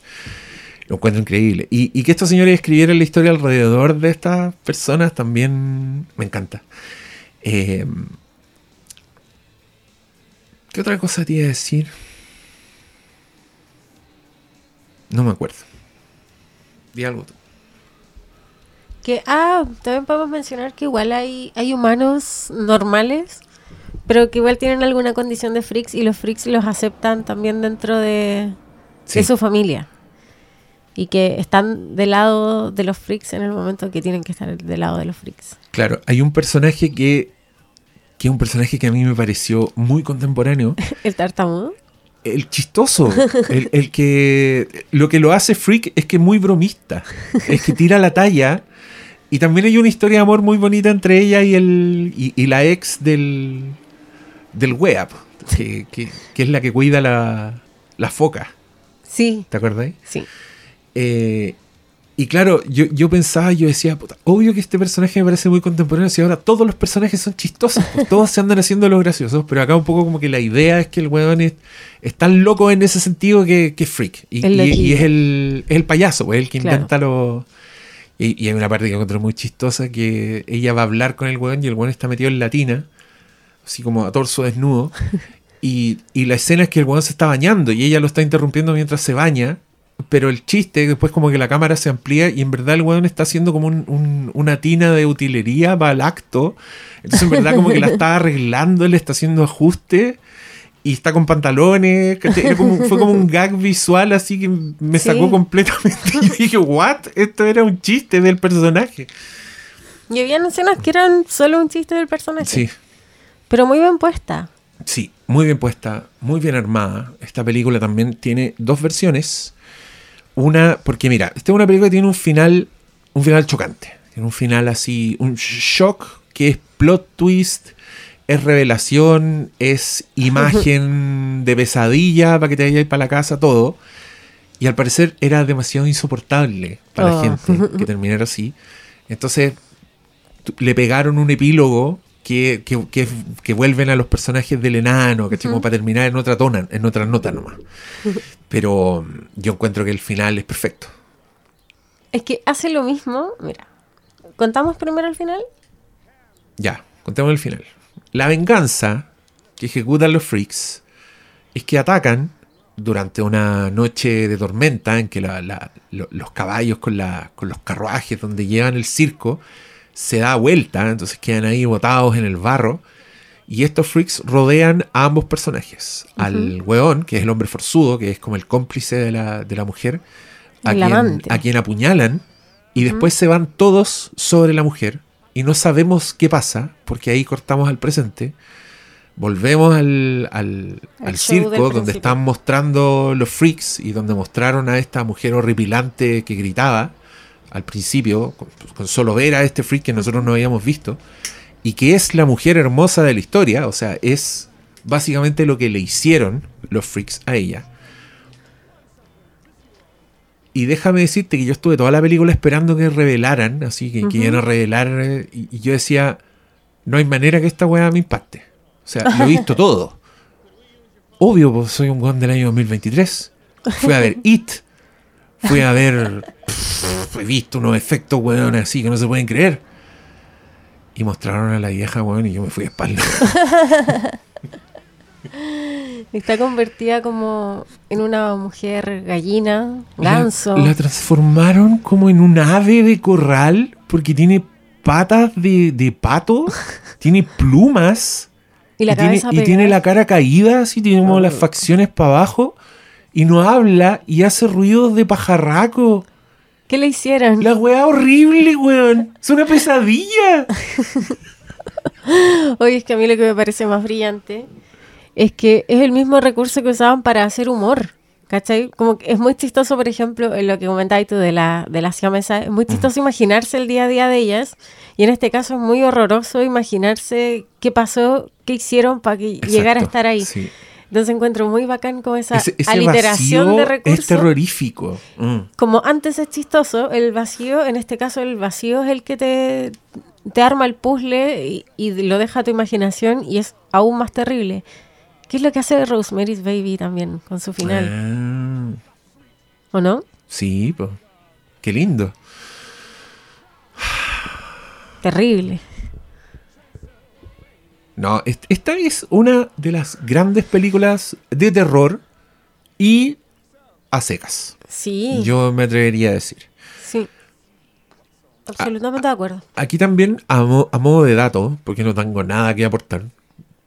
Lo encuentro increíble. Y, y que estos señores escribieran la historia alrededor de estas personas también me encanta. Eh, ¿Qué otra cosa te iba a decir? No me acuerdo. Di algo tú. Que, ah, también podemos mencionar que igual hay, hay humanos normales, pero que igual tienen alguna condición de freaks y los freaks los aceptan también dentro de, Sí. de su familia. Y que están del lado de los freaks en el momento que tienen que estar del lado de los freaks. Claro, hay un personaje que, que es un personaje que a mí me pareció muy contemporáneo. *laughs* El tartamudo. El chistoso, el, el que lo que lo hace freak es que es muy bromista, es que tira la talla y también hay una historia de amor muy bonita entre ella y el y, y la ex del del wea, po, que, que- que es la que cuida la, la foca, Sí, ¿te acuerdas? sí. Eh, y claro, yo, yo pensaba, yo decía, puta, obvio que este personaje me parece muy contemporáneo, si ahora todos los personajes son chistosos, pues, todos se andan haciendo los graciosos, pero acá un poco como que la idea es que el weón es, es tan loco en ese sentido que, que es freak. Y, es, el, es el payaso, pues, el que Claro. inventa los... Y, y hay una parte que encontré muy chistosa, que ella va a hablar con el weón y el weón está metido en latina, así como a torso desnudo. *laughs* Y, y la escena es que el weón se está bañando y ella lo está interrumpiendo mientras se baña. Pero el chiste, después como que la cámara se amplía y en verdad el weón está haciendo como un- un- una tina de utilería para el acto. Entonces en verdad como que la *laughs* está arreglando, le está haciendo ajuste. Y está con pantalones. ¿cachai? Era como- fue como un *laughs* gag visual así que me Sí. sacó completamente. Y yo *laughs* dije, ¿what? Esto era un chiste del personaje. Y había escenas que eran solo un chiste del personaje. Sí, Pero muy bien puesta. sí, muy bien puesta, muy bien armada. Esta película también tiene dos versiones. Una, porque mira, esta es una película que tiene un final, un final chocante. Tiene un final así, un shock que es plot twist, es revelación, es imagen de pesadilla para que te vayas para la casa, todo. Y al parecer era demasiado insoportable para la Oh. gente que terminara así. Entonces le pegaron un epílogo que, que, que- que vuelven a los personajes del enano, que como para terminar en otra tona, en otra nota nomás. *laughs* Pero mm, yo encuentro que el final es perfecto. Es que hace lo mismo. Mira, ¿contamos primero el final? Ya, contemos el final. La venganza que ejecutan los freaks es que atacan durante una noche de tormenta en que la- la- lo- los caballos con, la- con los carruajes donde llevan el circo se da vuelta, entonces quedan ahí botados en el barro. Y estos freaks rodean a ambos personajes. Al weón, que es el hombre forzudo, que es como el cómplice de la, de la mujer, quien, a quien apuñalan. Y después se van todos sobre la mujer. Y no sabemos qué pasa, porque ahí cortamos al presente. Volvemos al, al, circo donde están mostrando los freaks y donde mostraron a esta mujer horripilante que gritaba al principio, con, con solo ver a este freak que nosotros no habíamos visto, y que es la mujer hermosa de la historia, o sea, es básicamente lo que le hicieron los freaks a ella. Y déjame decirte que yo estuve toda la película esperando que revelaran, así que, que iban a revelar, eh, y, y yo decía, no hay manera que esta weá me impacte. O sea, lo he visto *laughs* todo. Obvio, pues soy un weón del año 2023. Fui a ver *laughs* It. Fui a ver. pff, he visto unos efectos, weón, así que no se pueden creer. Y mostraron a la vieja, weón, y yo me fui de espalda. *laughs* Está convertida como en una mujer gallina, ganso. La, la transformaron como en un ave de corral porque tiene patas de, de pato, *laughs* tiene plumas. y la y, tiene, y la cara caída, así tiene como las facciones para abajo. Y no habla y hace ruidos de pajarraco. ¿Qué le hicieron? La weá horrible, weón. Es una pesadilla. *laughs* Oye, es que a mí lo que me parece más brillante es que es el mismo recurso que usaban para hacer humor. ¿Cachai? Como que es muy chistoso, por ejemplo, en lo que comentabas tú de la, de la siamesa, es muy chistoso imaginarse el día a día de ellas. Y en este caso es muy horroroso imaginarse qué pasó, qué hicieron para que llegara a Exacto, estar ahí. sí. Entonces encuentro muy bacán como esa Ese, ese aliteración de recursos. es terrorífico. Mm. como antes es chistoso, el vacío, en este caso el vacío es el que te, te arma el puzzle y, y lo deja a tu imaginación y es aún más terrible. ¿Qué es lo que hace Rosemary's Baby también con su final? Ah, ¿O no? sí, pues. Qué lindo. Terrible. No, est- esta es una de las grandes películas de terror y a secas. Sí, Yo me atrevería a decir. sí. Absolutamente de acuerdo. Aquí también, a, mo- a modo de dato, porque no tengo nada que aportar,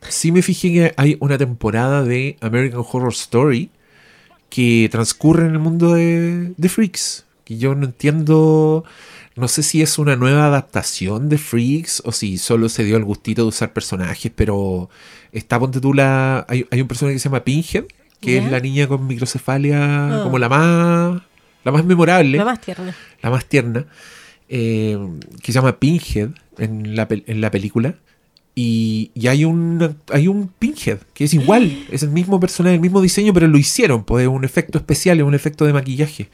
sí me fijé que hay una temporada de American Horror Story que transcurre en el mundo de, de Freaks. Que yo no entiendo, no sé si es una nueva adaptación de Freaks o si solo se dio el gustito de usar personajes, pero está, ponte tú, la, hay, hay un personaje que se llama Pinhead, que es la niña con microcefalia Ah. como la más, la más memorable La más tierna. la más tierna, eh, que se llama Pinhead en la, en la película. Y, y hay, un, hay un Pinhead que es igual, es el mismo personaje, el mismo diseño, pero lo hicieron, pues es un efecto especial, es un efecto de maquillaje.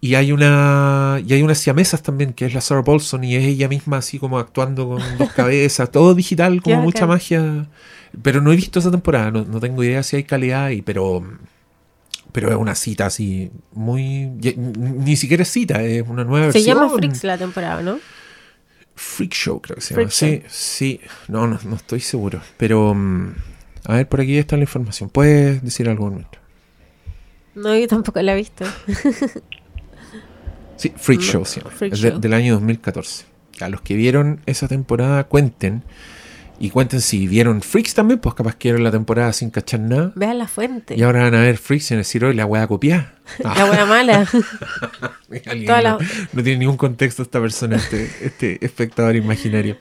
Y hay una y hay unas siamesas también, que es la Sarah Paulson, y es ella misma así como actuando con *laughs* dos cabezas, todo digital, como mucha magia. Pero no he visto esa temporada, no, no tengo idea si hay calidad ahí, pero pero es una cita así muy y- ni siquiera es cita, es una nueva Se versión. llama Freaks la temporada, ¿no? Freak Show, creo que se Freak llama. Sí, sí. No, no, no estoy seguro. Pero, mm, a ver, por aquí está la información. ¿Puedes decir algo? mientras? No, yo tampoco la he visto. Sí, Freak No, Show se llama. Freak Es de- Show. del año 2014. A los que vieron esa temporada, cuenten Y cuenten si vieron Freaks también, pues capaz que vieron la temporada sin cachar nada. Vean la fuente. Y ahora van a ver Freaks y van a decir, hoy la wea copiar. *laughs* La buena mala. *laughs* No, la- no tiene ningún contexto esta persona, este, este espectador imaginario.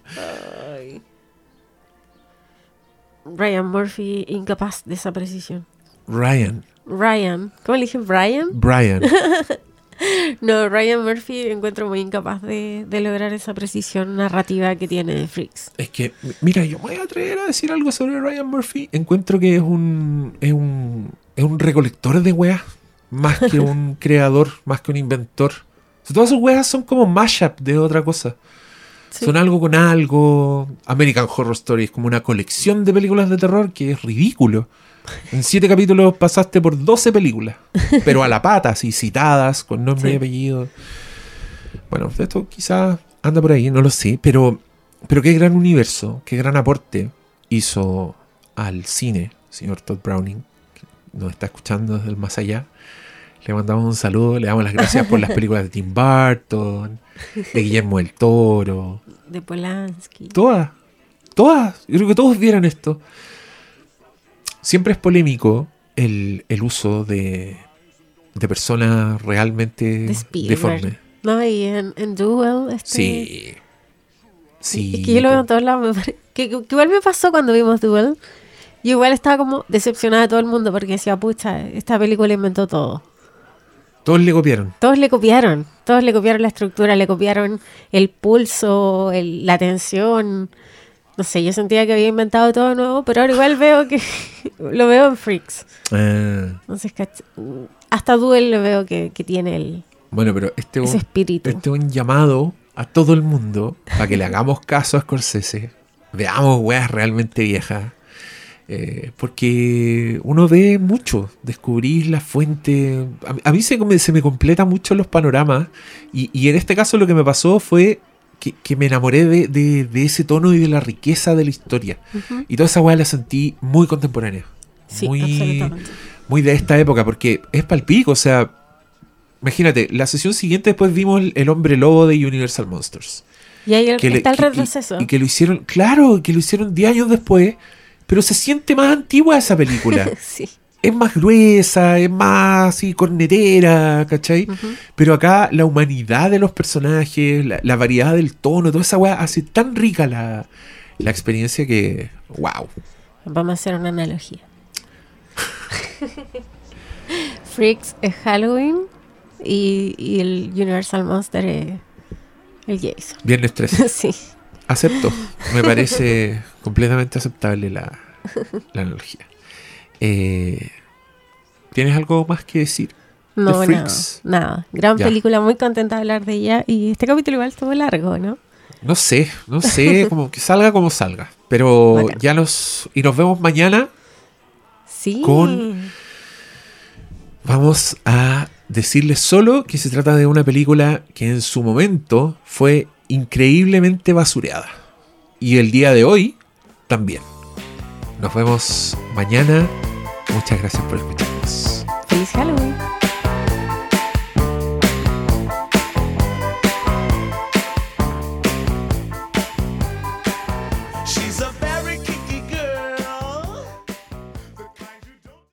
Ryan Murphy, incapaz de esa precisión. Ryan, Ryan, ¿cómo le dije? Brian. Brian. *laughs* *laughs* No, Ryan Murphy encuentro muy incapaz de, de lograr esa precisión narrativa que tiene de Freaks. Es que, mira, yo me voy a atrever a decir algo sobre Ryan Murphy. Encuentro que es un, es un, es un recolector de weas, más que un *laughs* creador, más que un inventor. O sea, todas sus weas son como mashup de otra cosa. Sí. Son algo con algo. American Horror Story es como una colección de películas de terror que es ridículo. En siete capítulos pasaste por 12 películas, *laughs* pero a la pata, así citadas, con nombre Sí. y apellido. Bueno, esto quizás anda por ahí, no lo sé, pero, pero qué gran universo, qué gran aporte hizo al cine, señor Todd Browning, que nos está escuchando desde el más allá. Le mandamos un saludo, le damos las gracias por las *laughs* películas de Tim Burton, de Guillermo del Toro, De Polanski. Todas. Todas. Yo creo que todos vieran esto. Siempre es polémico el, el uso de, de personas realmente De deformes. No, y en, en Duel. Este, Sí. Sí. Es que yo lo veo en todos lados. Que, *laughs* que- que igual me pasó cuando vimos Duel. Yo igual estaba como decepcionada de todo el mundo porque decía, pucha, esta película inventó todo. Todos le copiaron. Todos le copiaron. Todos le copiaron la estructura, le copiaron el pulso, el- la tensión. No sé, yo sentía que había inventado todo nuevo, pero ahora igual veo que *laughs* lo veo en Freaks. Ah, Entonces, hasta Duel lo veo que, que tiene el, bueno, pero este es ese un, espíritu. este un llamado a todo el mundo para que le hagamos caso a Scorsese. Veamos weas realmente viejas. Eh, porque uno ve mucho, descubrís la fuente. A, a mí se, me- se me completa mucho los panoramas. Y, y en este caso lo que me pasó fue que, que me enamoré de, de- de ese tono y de la riqueza de la historia. Y toda esa weá la sentí muy contemporánea. Sí, muy, muy de esta época, porque es palpico, o sea, imagínate, la sesión siguiente después vimos el, el hombre lobo de Universal Monsters. Y ahí el- Que le- está el que- y- retroceso. Y, que lo hicieron, claro, que lo hicieron 10 años después, pero se siente más antigua esa película. *laughs* sí. Es más gruesa, es más así cornetera, ¿cachai? Pero acá la humanidad de los personajes, la, la variedad del tono, toda esa weá hace tan rica la, la experiencia que, wow. Vamos a hacer una analogía. Freaks es Halloween y, y el Universal Monster es el Jason. Viernes 13. *laughs* sí. Acepto. Me parece *laughs* completamente aceptable la, la analogía. Eh, ¿Tienes algo más que decir? No, nada, nada. Gran Ya. película, muy contenta de hablar de ella. Y este capítulo igual estuvo largo, ¿no? No sé, no sé, *laughs* como que salga como salga. Pero Bacán. ya nos... Y nos vemos mañana. Sí. Con- Vamos a decirles solo que se trata de una película que en su momento fue increíblemente basureada. Y el día de hoy también. Nos vemos mañana. Muchas gracias por escucharnos. Feliz Halloween.